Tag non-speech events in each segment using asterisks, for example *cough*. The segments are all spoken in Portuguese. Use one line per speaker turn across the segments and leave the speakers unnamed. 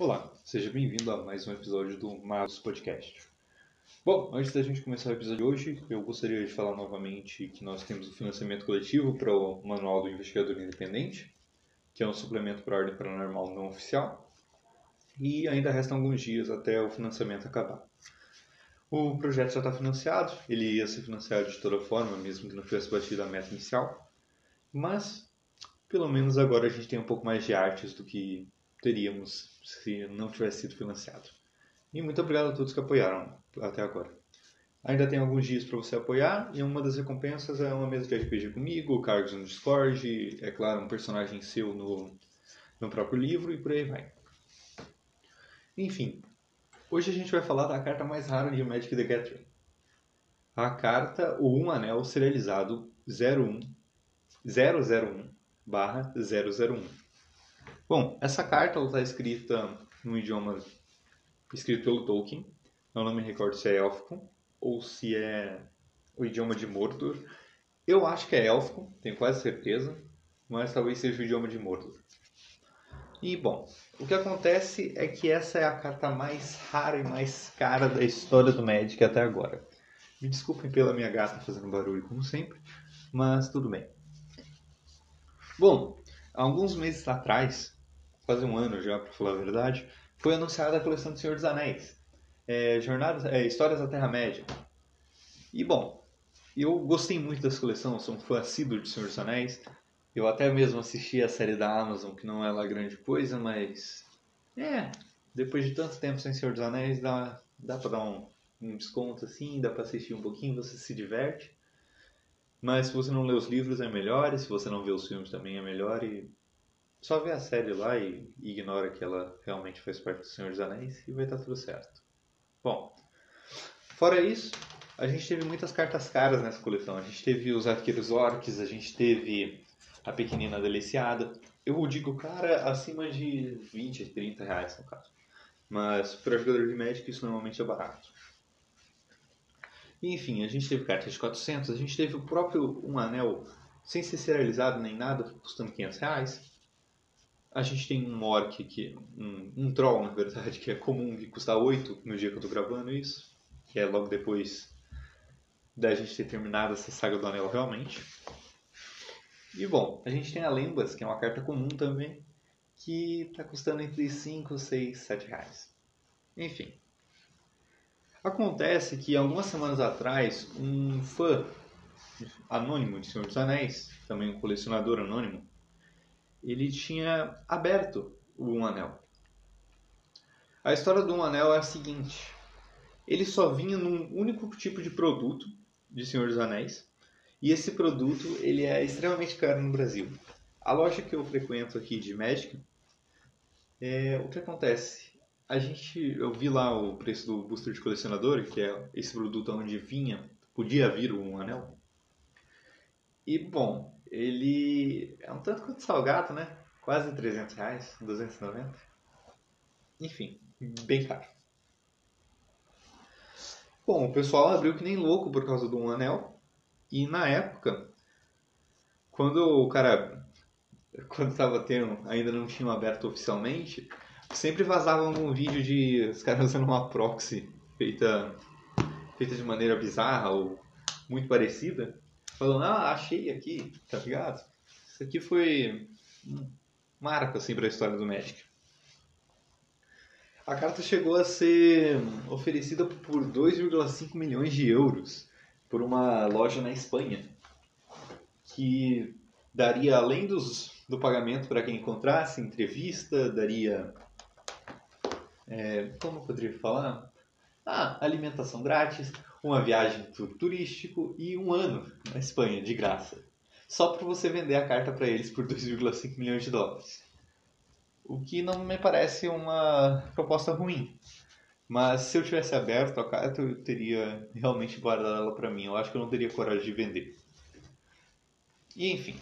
Olá, seja bem-vindo a mais um episódio do Matos Podcast. Bom, antes da gente começar o episódio de hoje, eu gostaria de falar novamente que nós temos o financiamento coletivo para o Manual do Investigador Independente, que é um suplemento para a Ordem Paranormal não oficial, e ainda restam alguns dias até o financiamento acabar. O projeto já está financiado, ele ia ser financiado de toda forma, mesmo que não tivesse batido a meta inicial, mas pelo menos agora a gente tem um pouco mais de artes do que teríamos se não tivesse sido financiado. E muito obrigado a todos que apoiaram até agora. Ainda tem alguns dias para você apoiar e uma das recompensas é uma mesa de RPG comigo, cargos no Discord, é claro, um personagem seu no, próprio livro e por aí vai. Enfim, hoje a gente vai falar da carta mais rara de Magic the Gathering. A carta O Um Anel Serializado 01 001 barra 001. Bom, essa carta está escrita no idioma escrito pelo Tolkien. Eu não me recordo se é élfico ou se é o idioma de Mordor. Eu acho que é élfico, tenho quase certeza, mas talvez seja o idioma de Mordor. E bom, o que acontece é que essa é a carta mais rara e mais cara da história do Magic até agora. Me desculpem pela minha gata fazendo barulho, como sempre, mas tudo bem. Bom, alguns meses atrás, quase um ano já, para falar a verdade, foi anunciada a coleção do Senhor dos Anéis, é, Jornadas, é, Histórias da Terra-média. E bom, eu gostei muito dessa coleção, sou um fã assíduo de Senhor dos Anéis. Eu até mesmo assisti a série da Amazon, que não é lá grande coisa, mas. É, depois de tanto tempo sem Senhor dos Anéis, dá, dá pra dar um, um desconto assim, dá pra assistir um pouquinho, você se diverte. Mas se você não lê os livros é melhor, e se você não vê os filmes também é melhor, e só vê a série lá e, ignora que ela realmente faz parte do Senhor dos Anéis e vai estar tudo certo. Bom, fora isso, a gente teve muitas cartas caras nessa coleção. A gente teve os arqueiros orcs, a gente teve a pequenina deliciada. Eu digo cara acima de 20, 30 reais no caso. Mas para jogador de Magic isso normalmente é barato. Enfim, a gente teve cartas de 400, a gente teve o próprio um anel sem ser serializado nem nada, custando 500 reais. A gente tem um orc, que, um, um troll na verdade, que é comum, que custa 8 no dia que eu tô gravando isso. Que é logo depois da gente ter terminado essa saga do anel realmente. E bom, a gente tem a Lembas, que é uma carta comum também, que está custando entre 5, 6, 7 reais. Enfim. Acontece que algumas semanas atrás, um fã anônimo de Senhor dos Anéis, também um colecionador anônimo, ele tinha aberto o Um Anel. A história do Um Anel é a seguinte: ele só vinha num único tipo de produto de Senhor dos Anéis, e esse produto ele é extremamente caro no Brasil. A loja que eu frequento aqui de Magic, é, o que acontece? A gente, eu vi lá o preço do booster de colecionador, que é esse produto onde vinha, podia vir um anel. E bom, ele é um tanto quanto salgado, né? Quase 300 reais, 290. Enfim, bem caro. Bom, o pessoal abriu que nem louco por causa do um anel. E na época, quando o cara, *laughs* quando estava tendo, ainda não tinham aberto oficialmente, sempre vazava um vídeo de os caras usando uma proxy feita, feita de maneira bizarra ou muito parecida, falando, ah, achei aqui, tá ligado? Isso aqui foi um marco, assim, para a história do Magic. A carta chegou a ser oferecida por 2,5 milhões de euros por uma loja na Espanha, que daria, além dos, do pagamento para quem encontrasse, entrevista, daria. É, como eu poderia falar? Ah, alimentação grátis, uma viagem turístico e um ano na Espanha, de graça. Só para você vender a carta para eles por *laughs* 2,5 milhões de dólares. O que não me parece uma proposta ruim. Mas se eu tivesse aberto a carta, eu teria realmente guardado ela para mim. Eu acho que eu não teria coragem de vender. E enfim.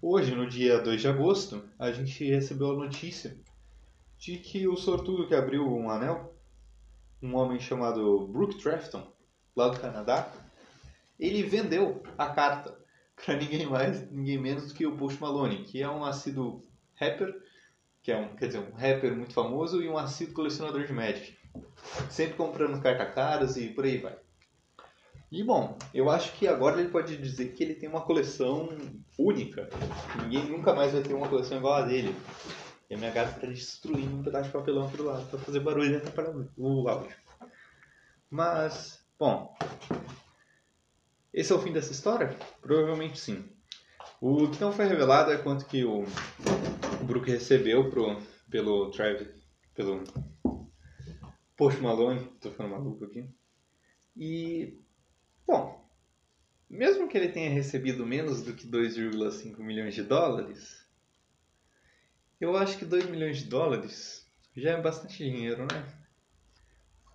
Hoje, no dia 2 de agosto, a gente recebeu a notícia de que o sortudo que abriu um anel, um homem chamado Brooke Trafton, lá do Canadá, ele vendeu a carta para ninguém mais, ninguém menos que o Post Malone, que é um assíduo rapper que é um, quer dizer, um rapper muito famoso e um assíduo colecionador de Magic. Sempre comprando carta caras e por aí vai. E bom, eu acho que agora ele pode dizer que ele tem uma coleção única. Ninguém nunca mais vai ter uma coleção igual a dele. E a minha gata está destruindo um pedaço de papelão do lado para fazer barulho e atrapalhar o áudio. Mas, bom, esse é o fim dessa história? Provavelmente sim. O que não foi revelado é quanto que o, o Brook recebeu pro, pelo Travis, pelo Post Malone, tô ficando maluco aqui. E Bom, mesmo que ele tenha recebido menos do que 2,5 milhões de dólares, eu acho que 2 milhões de dólares já é bastante dinheiro, né?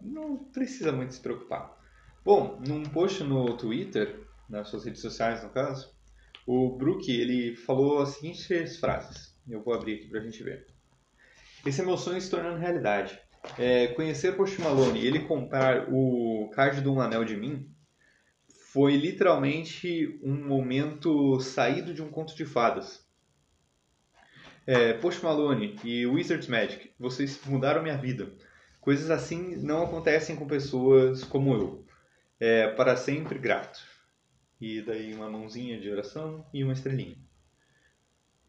Não precisa muito se preocupar. Bom, num post no Twitter, nas suas redes sociais no caso, o Brook ele falou as seguintes frases. Eu vou abrir aqui pra gente ver. Esse é meu sonho se tornando realidade. É, conhecer Post Malone e ele comprar o card do Um Anel de Mim foi literalmente um momento saído de um conto de fadas. É, Post Malone e Wizards Magic, vocês mudaram minha vida. Coisas assim não acontecem com pessoas como eu. É, para sempre grato. E daí uma mãozinha de oração e uma estrelinha.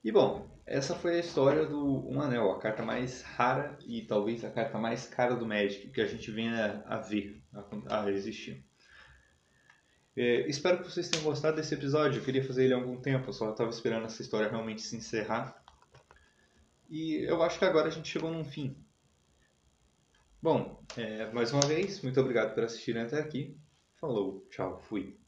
E bom, essa foi a história do Um Anel, a carta mais rara e talvez a carta mais cara do Magic que a gente venha a ver, a, a existir. É, espero que vocês tenham gostado desse episódio. Eu queria fazer ele há algum tempo, só estava esperando essa história realmente se encerrar. E eu acho que agora a gente chegou num fim. Bom, é, mais uma vez, muito obrigado por assistirem até aqui. Falou, tchau, fui.